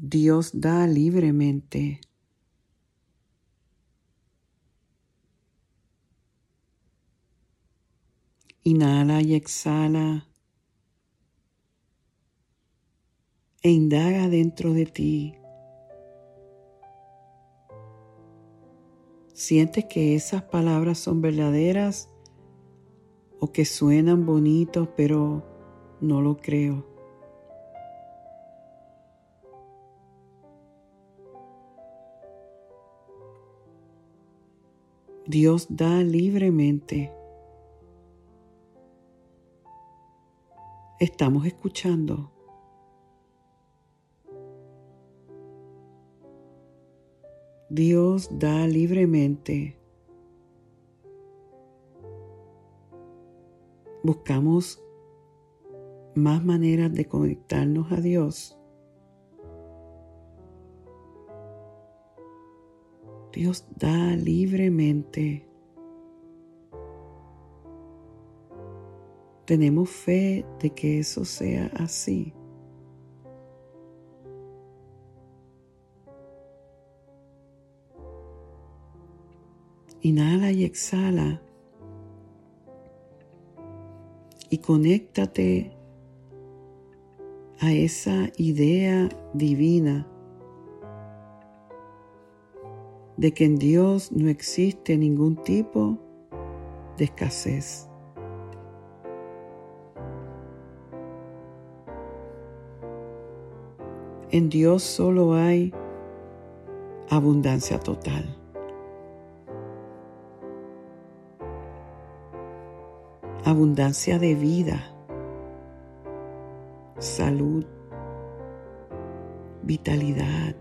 Dios da libremente. Inhala y exhala. E indaga dentro de ti. ¿Sientes que esas palabras son verdaderas o que suenan bonitos, pero no lo creo? Dios da libremente. Estamos escuchando. Dios da libremente. Buscamos más maneras de conectarnos a Dios. Dios da libremente. Tenemos fe de que eso sea así. Inhala y exhala. Y conéctate a esa idea divina de que en Dios no existe ningún tipo de escasez. En Dios solo hay abundancia total. abundancia de vida, salud, vitalidad,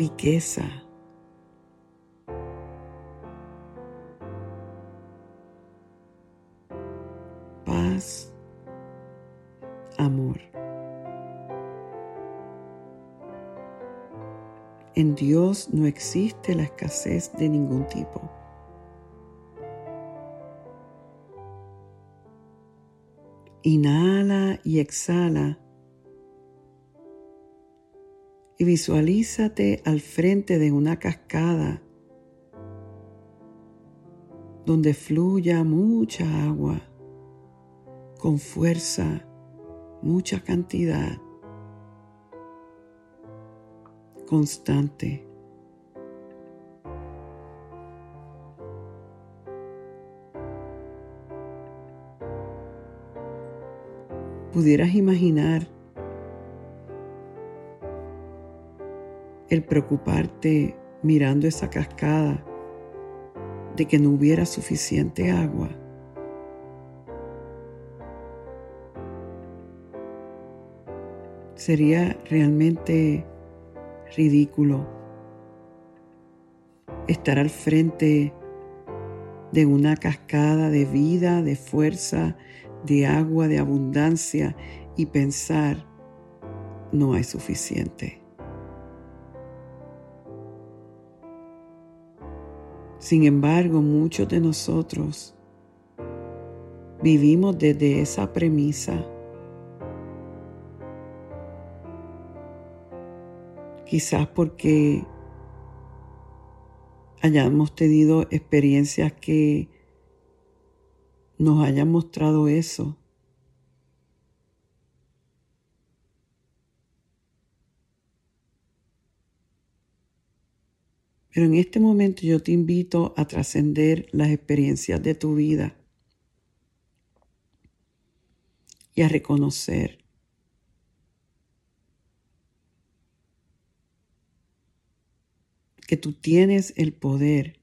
riqueza. Paz, amor. En Dios no existe la escasez de ningún tipo. Inhala y exhala. Y visualízate al frente de una cascada donde fluya mucha agua con fuerza, mucha cantidad, constante. pudieras imaginar el preocuparte mirando esa cascada de que no hubiera suficiente agua. Sería realmente ridículo estar al frente de una cascada de vida, de fuerza, de agua, de abundancia y pensar, no hay suficiente. Sin embargo, muchos de nosotros vivimos desde esa premisa. Quizás porque hayamos tenido experiencias que nos hayan mostrado eso. Pero en este momento yo te invito a trascender las experiencias de tu vida y a reconocer que tú tienes el poder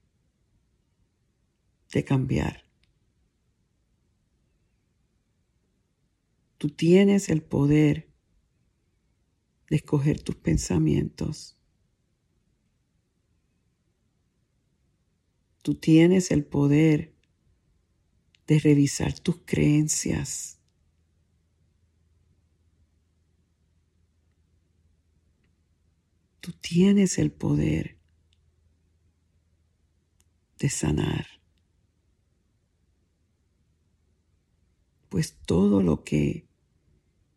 de cambiar. Tú tienes el poder de escoger tus pensamientos. Tú tienes el poder de revisar tus creencias. Tú tienes el poder de sanar. Pues todo lo que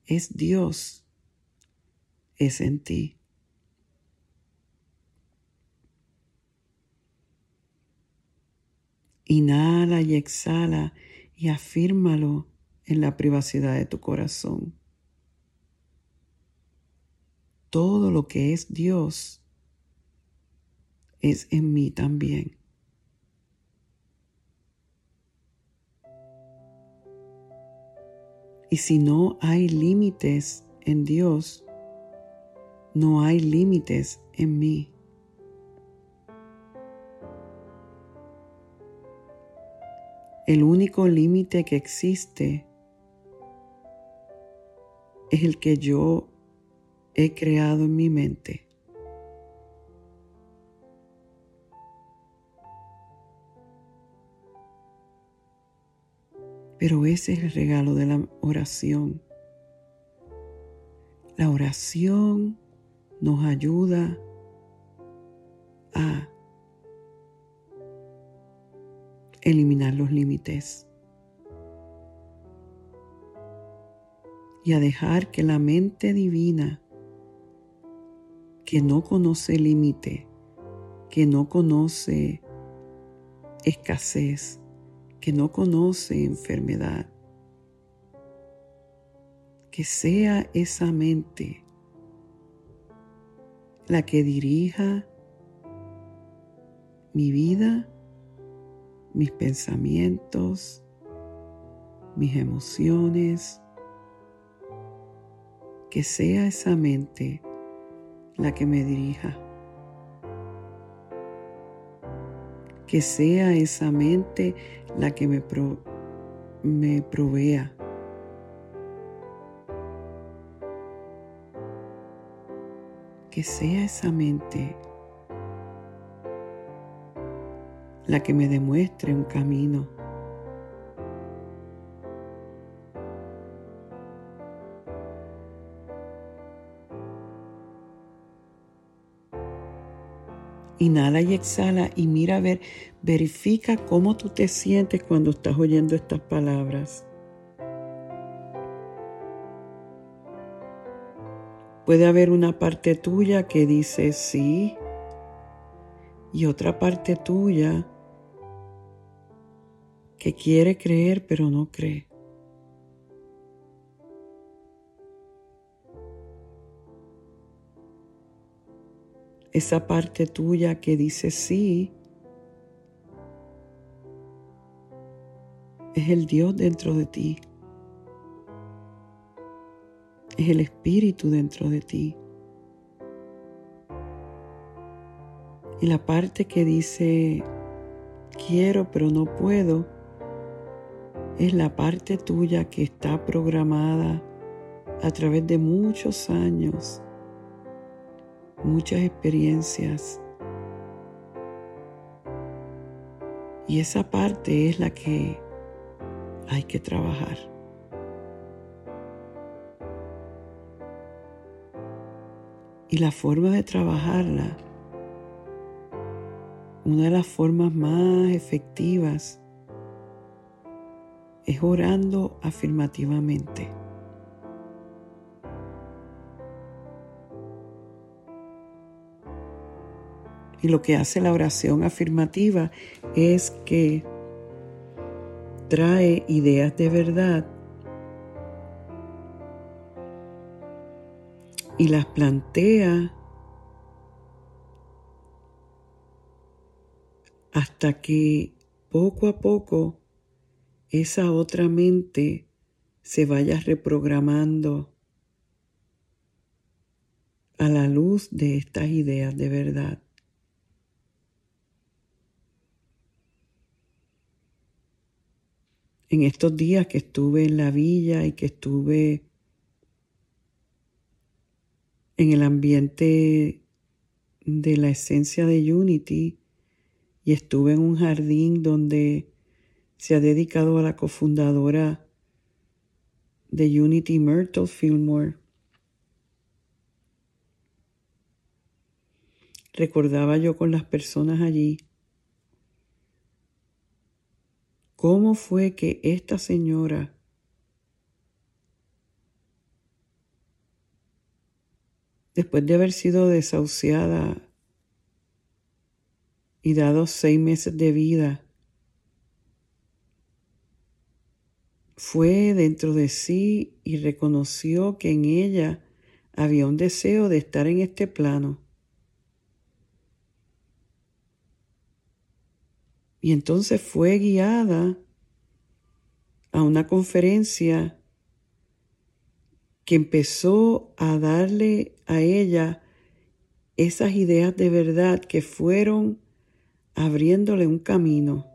es Dios, es en ti. Inhala y exhala y afírmalo en la privacidad de tu corazón. Todo lo que es Dios es en mí también. Y si no hay límites en Dios, no hay límites en mí. El único límite que existe es el que yo he creado en mi mente. Pero ese es el regalo de la oración. La oración nos ayuda a eliminar los límites y a dejar que la mente divina, que no conoce límite, que no conoce escasez, que no conoce enfermedad, que sea esa mente la que dirija mi vida mis pensamientos, mis emociones, que sea esa mente la que me dirija, que sea esa mente la que me, me provea. Que sea esa mente la que me demuestre un camino. Inhala y exhala y mira a ver, verifica cómo tú te sientes cuando estás oyendo estas palabras. Puede haber una parte tuya que dice sí y otra parte tuya que quiere creer pero no cree. Esa parte tuya que dice sí es el Dios dentro de ti. Es el Espíritu dentro de ti. Y la parte que dice quiero pero no puedo es la parte tuya que está programada a través de muchos años, muchas experiencias. Y esa parte es la que hay que trabajar. Y la forma de trabajarla, una de las formas más efectivas es orando afirmativamente. Y lo que hace la oración afirmativa es que trae ideas de verdad y las plantea hasta que poco a poco esa otra mente se vaya reprogramando a la luz de estas ideas de verdad. En estos días que estuve en la villa y que estuve en el ambiente de la esencia de Unity y estuve en un jardín donde se ha dedicado a la cofundadora de Unity Myrtle Fillmore. Recordaba yo con las personas allí cómo fue que esta señora después de haber sido desahuciada y dado seis meses de vida, fue dentro de sí y reconoció que en ella había un deseo de estar en este plano. Y entonces fue guiada a una conferencia que empezó a darle a ella esas ideas de verdad que fueron abriéndole un camino.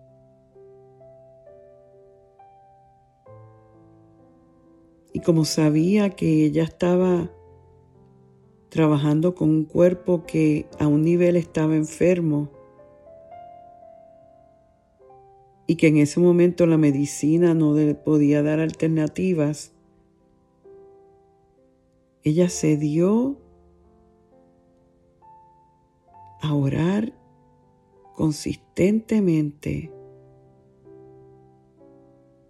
Y como sabía que ella estaba trabajando con un cuerpo que a un nivel estaba enfermo y que en ese momento la medicina no le podía dar alternativas, ella se dio a orar consistentemente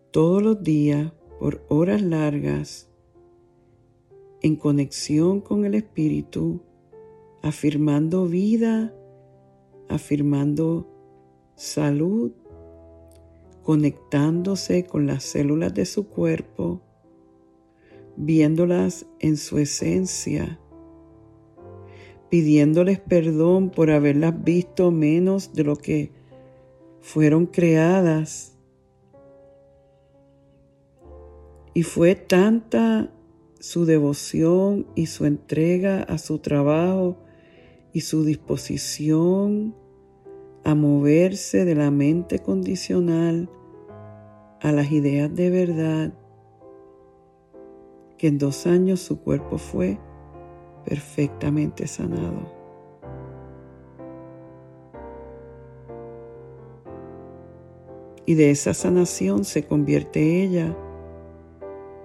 todos los días por horas largas en conexión con el Espíritu, afirmando vida, afirmando salud, conectándose con las células de su cuerpo, viéndolas en su esencia, pidiéndoles perdón por haberlas visto menos de lo que fueron creadas. Y fue tanta su devoción y su entrega a su trabajo y su disposición a moverse de la mente condicional a las ideas de verdad que en dos años su cuerpo fue perfectamente sanado. Y de esa sanación se convierte ella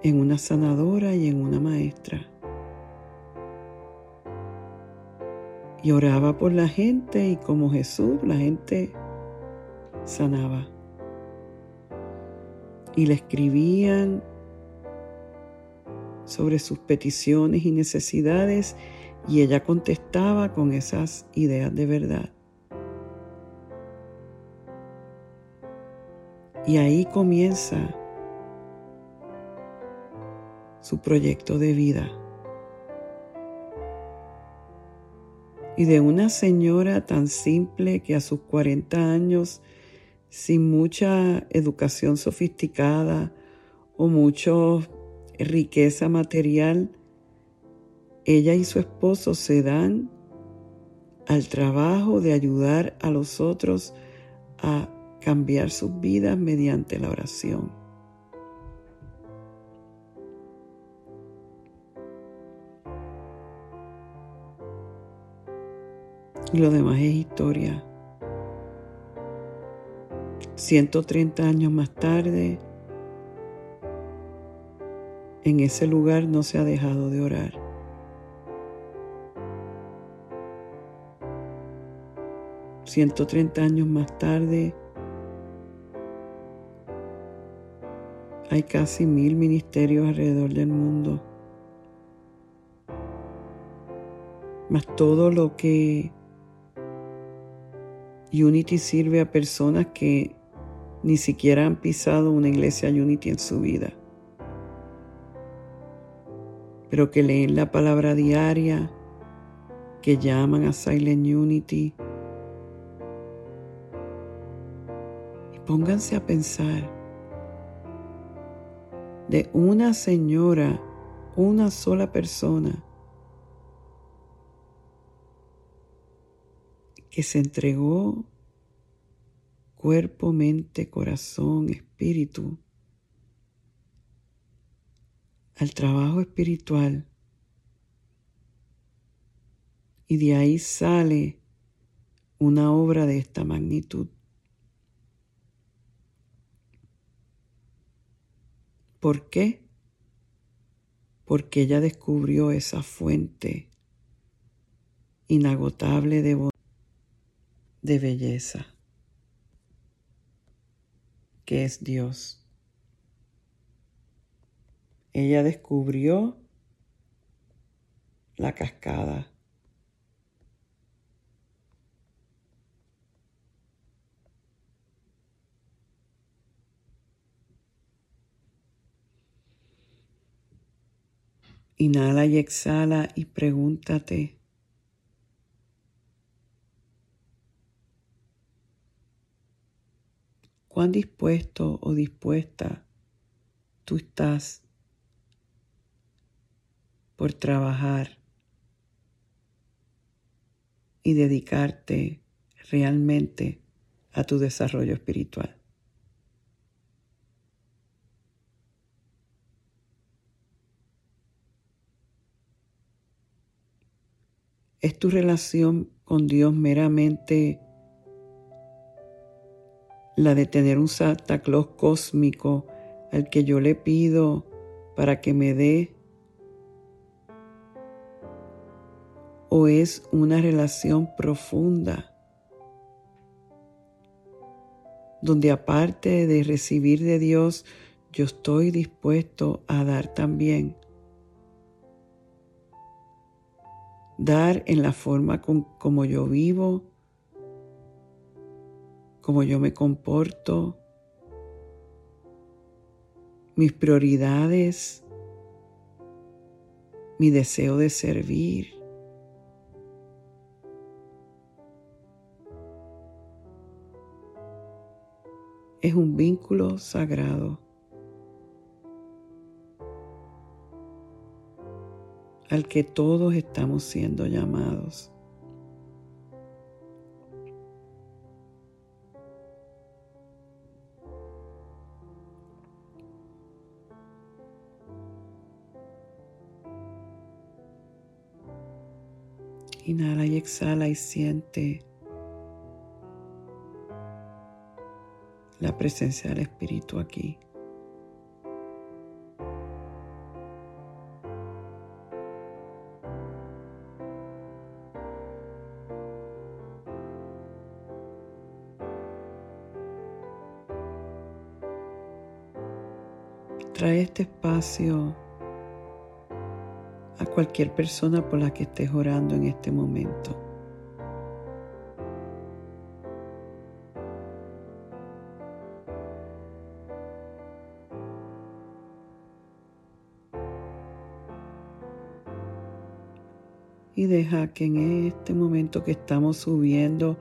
en una sanadora y en una maestra. Y oraba por la gente y como Jesús la gente sanaba. Y le escribían sobre sus peticiones y necesidades y ella contestaba con esas ideas de verdad. Y ahí comienza su proyecto de vida. Y de una señora tan simple que a sus 40 años, sin mucha educación sofisticada o mucho riqueza material, ella y su esposo se dan al trabajo de ayudar a los otros a cambiar sus vidas mediante la oración. Y lo demás es historia. 130 años más tarde, en ese lugar no se ha dejado de orar. Ciento treinta años más tarde, hay casi mil ministerios alrededor del mundo. Más todo lo que Unity sirve a personas que ni siquiera han pisado una iglesia Unity en su vida pero que leen la palabra diaria, que llaman a Silent Unity. Y pónganse a pensar de una señora, una sola persona, que se entregó cuerpo, mente, corazón, espíritu al trabajo espiritual y de ahí sale una obra de esta magnitud. ¿Por qué? Porque ella descubrió esa fuente inagotable de, de belleza, que es Dios. Ella descubrió la cascada. Inhala y exhala y pregúntate, ¿cuán dispuesto o dispuesta tú estás por trabajar y dedicarte realmente a tu desarrollo espiritual? ¿Es tu relación con Dios meramente la de tener un Santa Claus cósmico al que yo le pido para que me dé? ¿O es una relación profunda donde aparte de recibir de Dios, yo estoy dispuesto a dar también? dar en la forma como yo vivo, como yo me comporto, mis prioridades, mi deseo de servir. Es un vínculo sagrado. al que todos estamos siendo llamados. Inhala y exhala y siente la presencia del Espíritu aquí. Trae este espacio cualquier persona por la que estés orando en este momento. Y deja que en este momento que estamos subiendo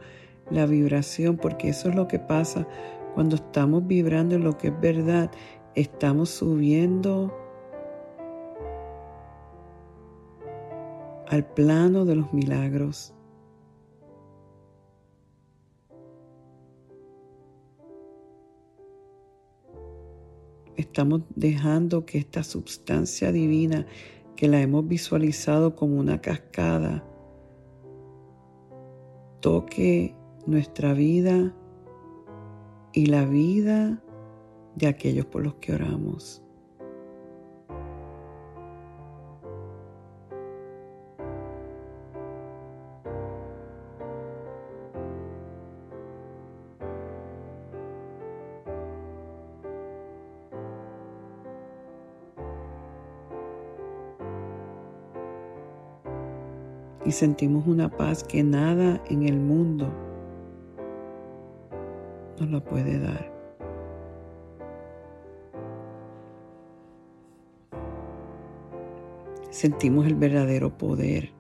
la vibración, porque eso es lo que pasa cuando estamos vibrando en lo que es verdad, estamos subiendo al plano de los milagros. Estamos dejando que esta sustancia divina que la hemos visualizado como una cascada toque nuestra vida y la vida de aquellos por los que oramos. Y sentimos una paz que nada en el mundo nos la puede dar. sentimos el verdadero poder.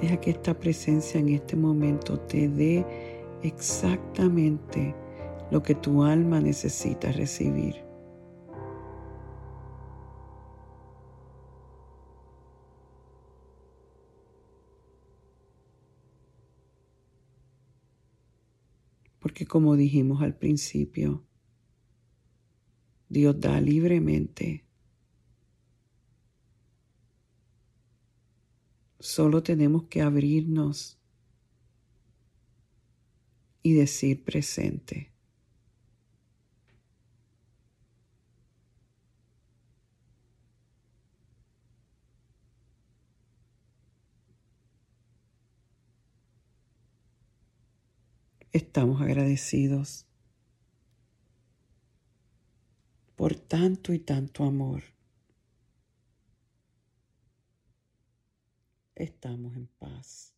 Deja que esta presencia en este momento te dé exactamente lo que tu alma necesita recibir. Porque como dijimos al principio, Dios da libremente. Solo tenemos que abrirnos y decir presente. Estamos agradecidos por tanto y tanto amor. Estamos en paz.